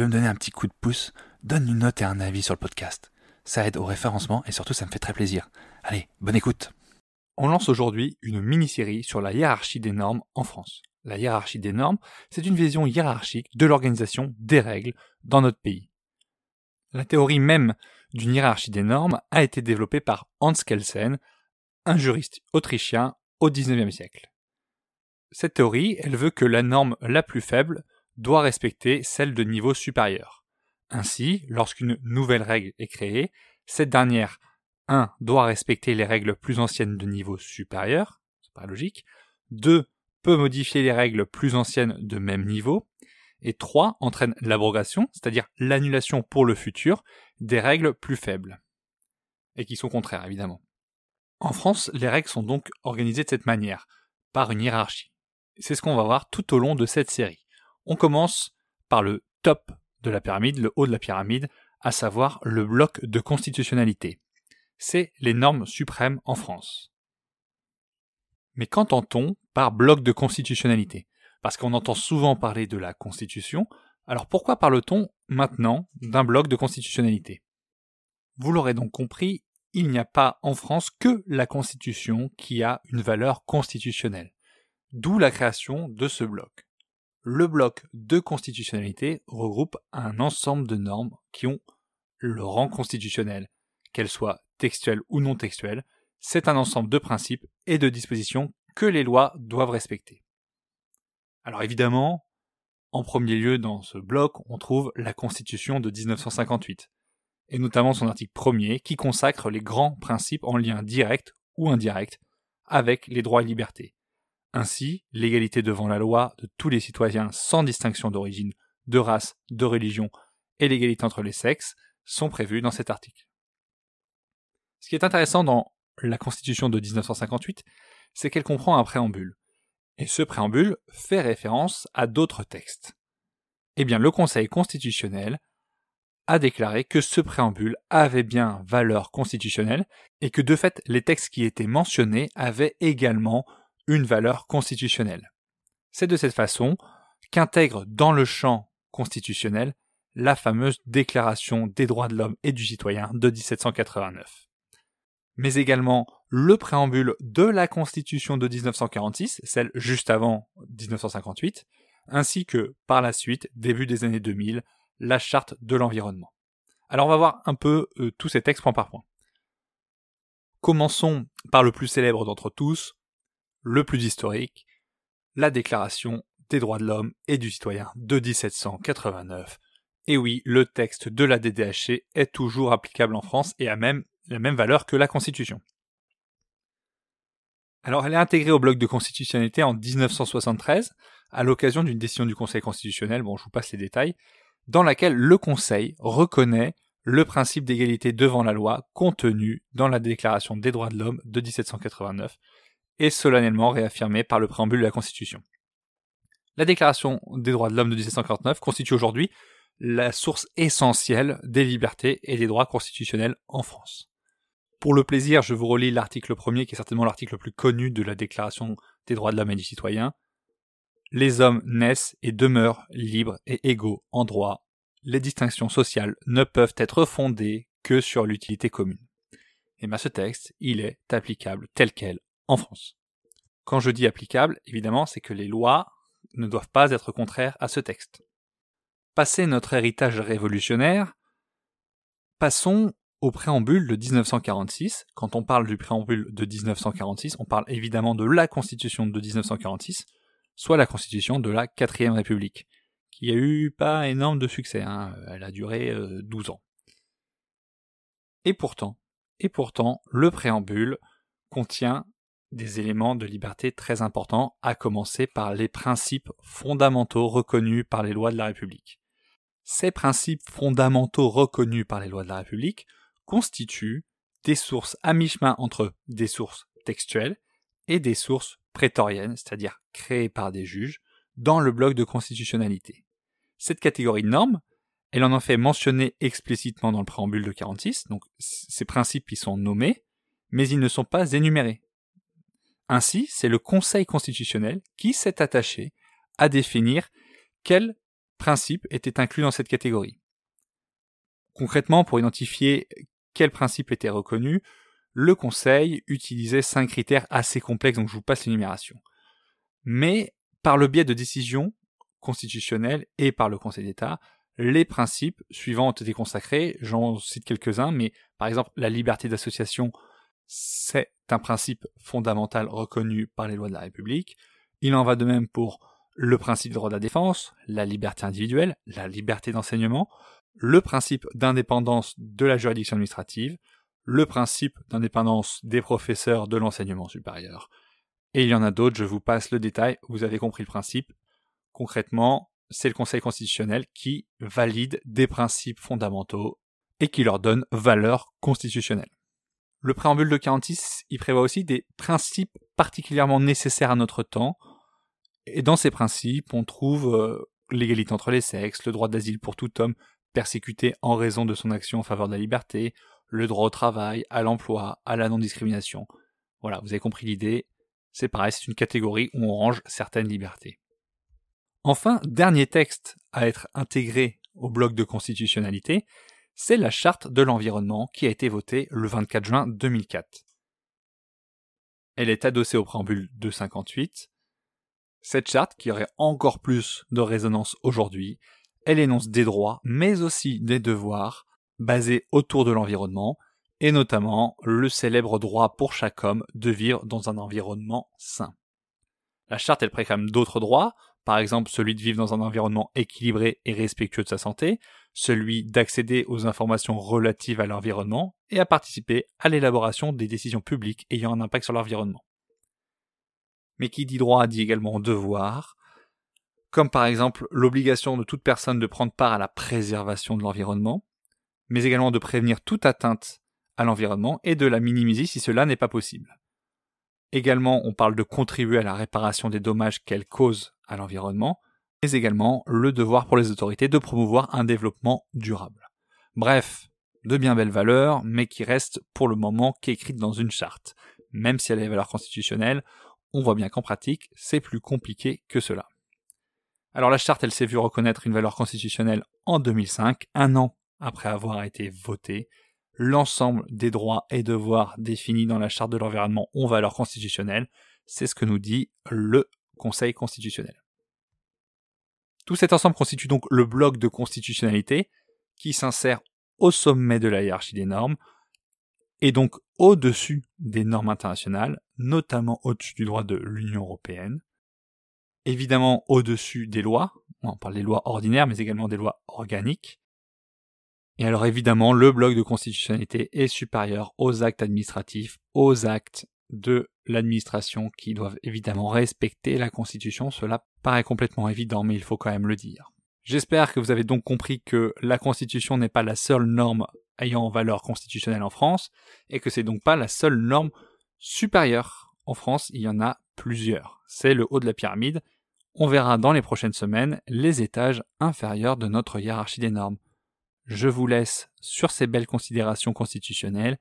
Veux me donner un petit coup de pouce, donne une note et un avis sur le podcast. Ça aide au référencement et surtout ça me fait très plaisir. Allez, bonne écoute. On lance aujourd'hui une mini-série sur la hiérarchie des normes en France. La hiérarchie des normes, c'est une vision hiérarchique de l'organisation des règles dans notre pays. La théorie même d'une hiérarchie des normes a été développée par Hans Kelsen, un juriste autrichien au XIXe siècle. Cette théorie, elle veut que la norme la plus faible doit respecter celle de niveau supérieur. Ainsi, lorsqu'une nouvelle règle est créée, cette dernière 1 doit respecter les règles plus anciennes de niveau supérieur, c'est pas logique, 2 peut modifier les règles plus anciennes de même niveau, et 3 entraîne l'abrogation, c'est-à-dire l'annulation pour le futur des règles plus faibles, et qui sont contraires évidemment. En France, les règles sont donc organisées de cette manière, par une hiérarchie. C'est ce qu'on va voir tout au long de cette série. On commence par le top de la pyramide, le haut de la pyramide, à savoir le bloc de constitutionnalité. C'est les normes suprêmes en France. Mais qu'entend-on par bloc de constitutionnalité? Parce qu'on entend souvent parler de la Constitution, alors pourquoi parle-t-on maintenant d'un bloc de constitutionnalité? Vous l'aurez donc compris, il n'y a pas en France que la Constitution qui a une valeur constitutionnelle. D'où la création de ce bloc. Le bloc de constitutionnalité regroupe un ensemble de normes qui ont le rang constitutionnel, qu'elles soient textuelles ou non textuelles. C'est un ensemble de principes et de dispositions que les lois doivent respecter. Alors évidemment, en premier lieu dans ce bloc, on trouve la Constitution de 1958, et notamment son article premier qui consacre les grands principes en lien direct ou indirect avec les droits et libertés. Ainsi, l'égalité devant la loi de tous les citoyens sans distinction d'origine, de race, de religion et l'égalité entre les sexes sont prévus dans cet article. Ce qui est intéressant dans la Constitution de 1958, c'est qu'elle comprend un préambule. Et ce préambule fait référence à d'autres textes. Eh bien, le Conseil constitutionnel a déclaré que ce préambule avait bien valeur constitutionnelle et que de fait les textes qui étaient mentionnés avaient également une valeur constitutionnelle. C'est de cette façon qu'intègre dans le champ constitutionnel la fameuse Déclaration des droits de l'homme et du citoyen de 1789. Mais également le préambule de la Constitution de 1946, celle juste avant 1958, ainsi que par la suite, début des années 2000, la Charte de l'environnement. Alors on va voir un peu euh, tous ces textes point par point. Commençons par le plus célèbre d'entre tous, le plus historique, la Déclaration des droits de l'homme et du citoyen de 1789. Et oui, le texte de la DDHC est toujours applicable en France et a même la même valeur que la Constitution. Alors elle est intégrée au bloc de constitutionnalité en 1973, à l'occasion d'une décision du Conseil constitutionnel, bon je vous passe les détails, dans laquelle le Conseil reconnaît le principe d'égalité devant la loi contenu dans la Déclaration des droits de l'homme de 1789 et solennellement réaffirmé par le préambule de la Constitution. La Déclaration des droits de l'homme de 1749 constitue aujourd'hui la source essentielle des libertés et des droits constitutionnels en France. Pour le plaisir, je vous relis l'article premier, qui est certainement l'article le plus connu de la Déclaration des droits de l'homme et du citoyen. Les hommes naissent et demeurent libres et égaux en droit. Les distinctions sociales ne peuvent être fondées que sur l'utilité commune. Et bien ce texte, il est applicable tel quel en France. Quand je dis applicable, évidemment, c'est que les lois ne doivent pas être contraires à ce texte. Passé notre héritage révolutionnaire, passons au préambule de 1946. Quand on parle du préambule de 1946, on parle évidemment de la Constitution de 1946, soit la Constitution de la Quatrième République, qui a eu pas énorme de succès, hein. elle a duré 12 euh, ans. Et pourtant, et pourtant, le préambule contient des éléments de liberté très importants, à commencer par les principes fondamentaux reconnus par les lois de la République. Ces principes fondamentaux reconnus par les lois de la République constituent des sources à mi-chemin entre des sources textuelles et des sources prétoriennes, c'est-à-dire créées par des juges, dans le bloc de constitutionnalité. Cette catégorie de normes, elle en a fait mentionner explicitement dans le préambule de 46, donc ces principes y sont nommés, mais ils ne sont pas énumérés. Ainsi, c'est le Conseil constitutionnel qui s'est attaché à définir quels principes étaient inclus dans cette catégorie. Concrètement, pour identifier quels principes étaient reconnus, le Conseil utilisait cinq critères assez complexes, donc je vous passe l'énumération. Mais par le biais de décisions constitutionnelles et par le Conseil d'État, les principes suivants ont été consacrés. J'en cite quelques-uns, mais par exemple, la liberté d'association c'est un principe fondamental reconnu par les lois de la République. Il en va de même pour le principe de droit de la défense, la liberté individuelle, la liberté d'enseignement, le principe d'indépendance de la juridiction administrative, le principe d'indépendance des professeurs de l'enseignement supérieur. Et il y en a d'autres, je vous passe le détail, vous avez compris le principe. Concrètement, c'est le Conseil constitutionnel qui valide des principes fondamentaux et qui leur donne valeur constitutionnelle. Le préambule de 46, il prévoit aussi des principes particulièrement nécessaires à notre temps. Et dans ces principes, on trouve euh, l'égalité entre les sexes, le droit d'asile pour tout homme persécuté en raison de son action en faveur de la liberté, le droit au travail, à l'emploi, à la non-discrimination. Voilà, vous avez compris l'idée. C'est pareil, c'est une catégorie où on range certaines libertés. Enfin, dernier texte à être intégré au bloc de constitutionnalité, c'est la charte de l'environnement qui a été votée le 24 juin 2004. Elle est adossée au préambule 258. Cette charte, qui aurait encore plus de résonance aujourd'hui, elle énonce des droits, mais aussi des devoirs, basés autour de l'environnement, et notamment le célèbre droit pour chaque homme de vivre dans un environnement sain. La charte, elle préclame d'autres droits, par exemple celui de vivre dans un environnement équilibré et respectueux de sa santé, celui d'accéder aux informations relatives à l'environnement et à participer à l'élaboration des décisions publiques ayant un impact sur l'environnement. Mais qui dit droit dit également devoir, comme par exemple l'obligation de toute personne de prendre part à la préservation de l'environnement, mais également de prévenir toute atteinte à l'environnement et de la minimiser si cela n'est pas possible. Également, on parle de contribuer à la réparation des dommages qu'elle cause à l'environnement, mais également le devoir pour les autorités de promouvoir un développement durable. Bref, de bien belles valeurs, mais qui restent pour le moment qu'écrites dans une charte. Même si elle a des valeurs constitutionnelles, on voit bien qu'en pratique, c'est plus compliqué que cela. Alors la charte, elle s'est vue reconnaître une valeur constitutionnelle en 2005, un an après avoir été votée, l'ensemble des droits et devoirs définis dans la charte de l'environnement ont valeur constitutionnelle. C'est ce que nous dit le Conseil constitutionnel. Tout cet ensemble constitue donc le bloc de constitutionnalité qui s'insère au sommet de la hiérarchie des normes et donc au-dessus des normes internationales, notamment au-dessus du droit de l'Union européenne, évidemment au-dessus des lois, on parle des lois ordinaires mais également des lois organiques, et alors évidemment, le bloc de constitutionnalité est supérieur aux actes administratifs, aux actes de l'administration qui doivent évidemment respecter la Constitution. Cela paraît complètement évident, mais il faut quand même le dire. J'espère que vous avez donc compris que la Constitution n'est pas la seule norme ayant valeur constitutionnelle en France, et que c'est donc pas la seule norme supérieure. En France, il y en a plusieurs. C'est le haut de la pyramide. On verra dans les prochaines semaines les étages inférieurs de notre hiérarchie des normes. Je vous laisse sur ces belles considérations constitutionnelles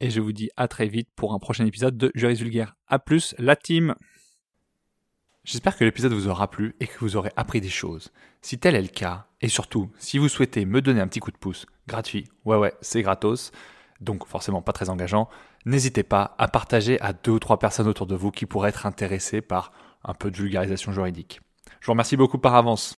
et je vous dis à très vite pour un prochain épisode de Juris Vulgaire. A plus, la team J'espère que l'épisode vous aura plu et que vous aurez appris des choses. Si tel est le cas, et surtout, si vous souhaitez me donner un petit coup de pouce, gratuit, ouais ouais, c'est gratos, donc forcément pas très engageant, n'hésitez pas à partager à deux ou trois personnes autour de vous qui pourraient être intéressées par un peu de vulgarisation juridique. Je vous remercie beaucoup par avance.